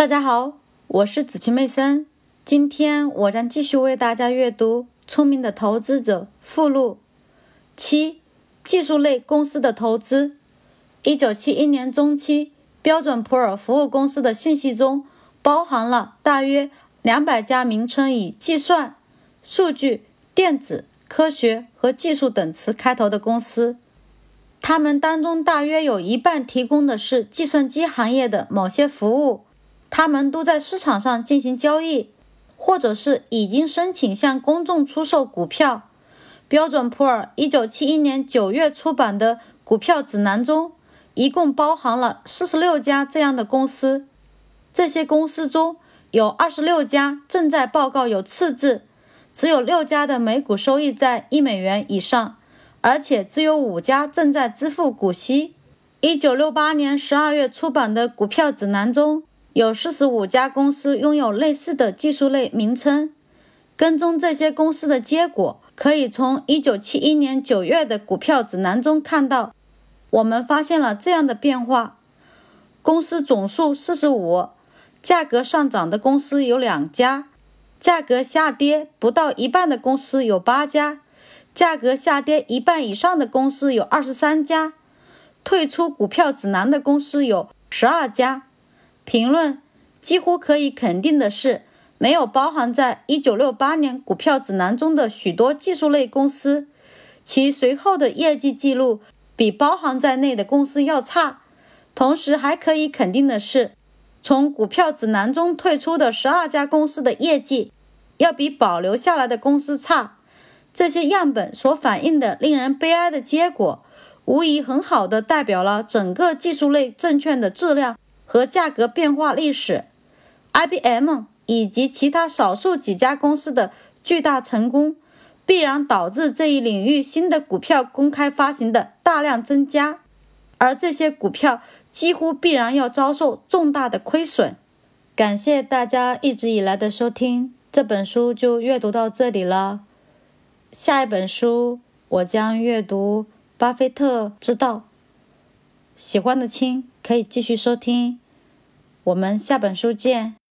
大家好，我是子琪妹森。今天我将继续为大家阅读《聪明的投资者》附录七：技术类公司的投资。一九七一年中期，标准普尔服务公司的信息中包含了大约两百家名称以计算、数据、电子、科学和技术等词开头的公司。他们当中大约有一半提供的是计算机行业的某些服务，他们都在市场上进行交易，或者是已经申请向公众出售股票。标准普尔1971年9月出版的股票指南中，一共包含了46家这样的公司。这些公司中有26家正在报告有赤字，只有6家的每股收益在一美元以上。而且只有五家正在支付股息。一九六八年十二月出版的股票指南中有四十五家公司拥有类似的技术类名称。跟踪这些公司的结果，可以从一九七一年九月的股票指南中看到。我们发现了这样的变化：公司总数四十五，价格上涨的公司有两家，价格下跌不到一半的公司有八家。价格下跌一半以上的公司有二十三家，退出股票指南的公司有十二家。评论几乎可以肯定的是，没有包含在一九六八年股票指南中的许多技术类公司，其随后的业绩记录比包含在内的公司要差。同时还可以肯定的是，从股票指南中退出的十二家公司的业绩要比保留下来的公司差。这些样本所反映的令人悲哀的结果，无疑很好的代表了整个技术类证券的质量和价格变化历史。IBM 以及其他少数几家公司的巨大成功，必然导致这一领域新的股票公开发行的大量增加，而这些股票几乎必然要遭受重大的亏损。感谢大家一直以来的收听，这本书就阅读到这里了。下一本书，我将阅读《巴菲特之道》。喜欢的亲可以继续收听，我们下本书见。